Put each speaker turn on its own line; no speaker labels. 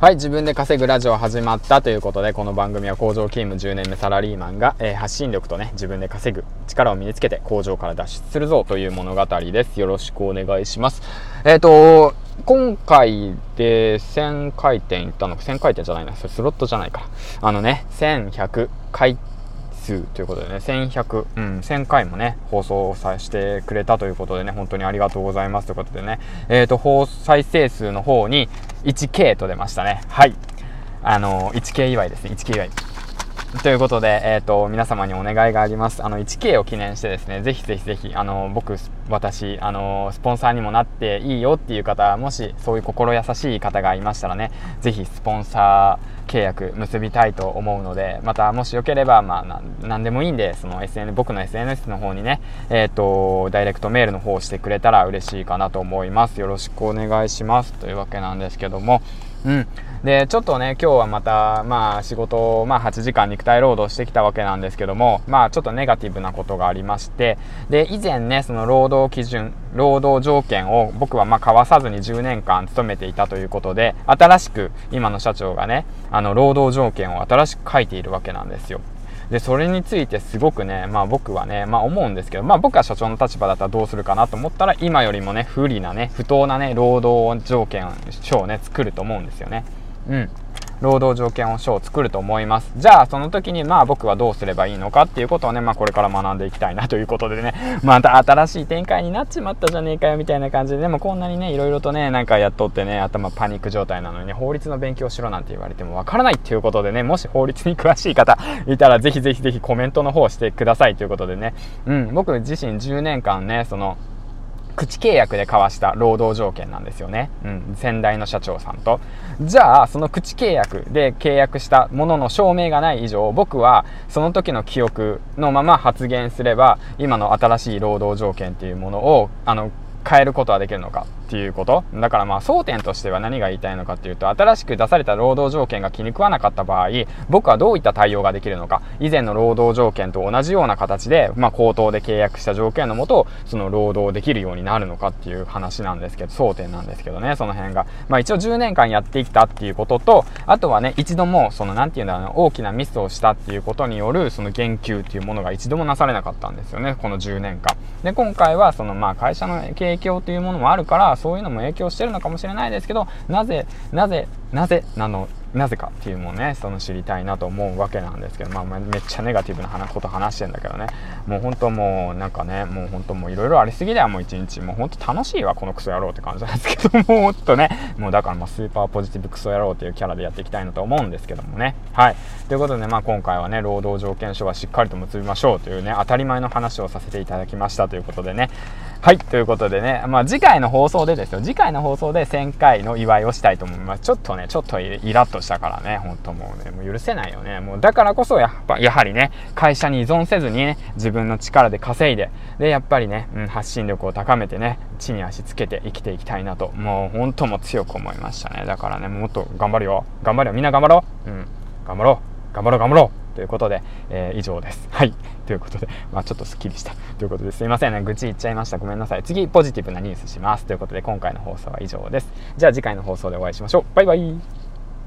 はい、自分で稼ぐラジオ始まったということで、この番組は工場勤務10年目サラリーマンが、えー、発信力とね、自分で稼ぐ力を身につけて工場から脱出するぞという物語です。よろしくお願いします。えっ、ー、と、今回で1000回転いったの、1000回転じゃないな、それスロットじゃないか。あのね、1100回転ということでね、1100、うん、1000回もね、放送させてくれたということでね、本当にありがとうございますということでね、えっ、ー、と、放再生数の方に 1K と出ましたね。はい。あの、1K 祝いですね、1K 祝い。ということで、え、ー、と、皆様にお願いがあります。あの、1K を記念してですね、ぜひぜひぜひ、あの、僕、私、あの、スポンサーにもなっていいよっていう方、もしそういう心優しい方がいましたらね、ぜひスポンサー契約結びたいと思うので、また、もしよければ、まあ、なんでもいいんで、その SN、僕の SNS の方にね、えっ、ー、と、ダイレクトメールの方をしてくれたら嬉しいかなと思います。よろしくお願いします。というわけなんですけども、うん。で、ちょっとね、今日はまた、まあ仕事を、まあ8時間肉体労働してきたわけなんですけども、まあちょっとネガティブなことがありまして、で、以前ね、その労働基準、労働条件を僕はまあ交わさずに10年間勤めていたということで、新しく今の社長がね、あの、労働条件を新しく書いているわけなんですよ。で、それについてすごくね、まあ僕はね、まあ思うんですけど、まあ僕は社長の立場だったらどうするかなと思ったら、今よりもね、不利なね、不当なね、労働条件書をね、作ると思うんですよね。うん。労働条件書を作ると思います。じゃあ、その時に、まあ僕はどうすればいいのかっていうことをね、まあこれから学んでいきたいなということでね、また新しい展開になっちまったじゃねえかよみたいな感じで、でもこんなにね、いろいろとね、なんかやっとってね、頭パニック状態なのにね、法律の勉強しろなんて言われてもわからないっていうことでね、もし法律に詳しい方いたら、ぜひぜひぜひコメントの方してくださいということでね、うん、僕自身10年間ね、その、口契約で交わした労働条件なんですよね。うん、先代の社長さんと。じゃあ、その口契約で契約したものの証明がない以上、僕はその時の記憶のまま発言すれば、今の新しい労働条件っていうものを、あの、変えることはできるのかっていうこと。だからまあ争点としては何が言いたいのかっていうと新しく出された労働条件が気に食わなかった場合僕はどういった対応ができるのか。以前の労働条件と同じような形で、まあ、口頭で契約した条件のもとその労働できるようになるのかっていう話なんですけど争点なんですけどねその辺が。まあ一応10年間やってきたっていうこととあとはね一度もその何て言うんだろう大きなミスをしたっていうことによるその言及っていうものが一度もなされなかったんですよねこの10年間。で今回はそのまあ会社の経営影響というものもあるからそういうのも影響してるのかもしれないですけどなぜなぜなぜなのなぜかっていうのをねその知りたいなと思うわけなんですけど、まあ、めっちゃネガティブなこと話してんだけどね。もう本当もうなんかねもう本当もういろいろありすぎだよもう一日。もう本当楽しいわこのクソ野郎って感じなんですけど もうほんとね。もうだからまあスーパーポジティブクソ野郎っていうキャラでやっていきたいなと思うんですけどもね。はい。ということで、ね、まあ、今回はね労働条件書はしっかりと結びましょうというね当たり前の話をさせていただきましたということでね。はい、ということでね、まあ、次回の放送でですよ、次回の放送で1000回の祝いをしたいと思います。ちょっとね、ちょっとイラッとしたからね、ほんともうね、もう許せないよね。もうだからこそやっぱ、やはりね、会社に依存せずにね、自分の力で稼いで、で、やっぱりね、うん、発信力を高めてね、地に足つけて生きていきたいなと、もうほんとも強く思いましたね。だからね、もっと頑張るよ。頑張るよ。みんな頑張ろう。うん、頑張ろう。頑張ろう、頑張ろう。ということで、えー、以上です。はい。ということで、まあちょっとすっきりした。ということですいませんね。愚痴言っちゃいました。ごめんなさい。次、ポジティブなニュースします。ということで、今回の放送は以上です。じゃあ次回の放送でお会いしましょう。バイバイ。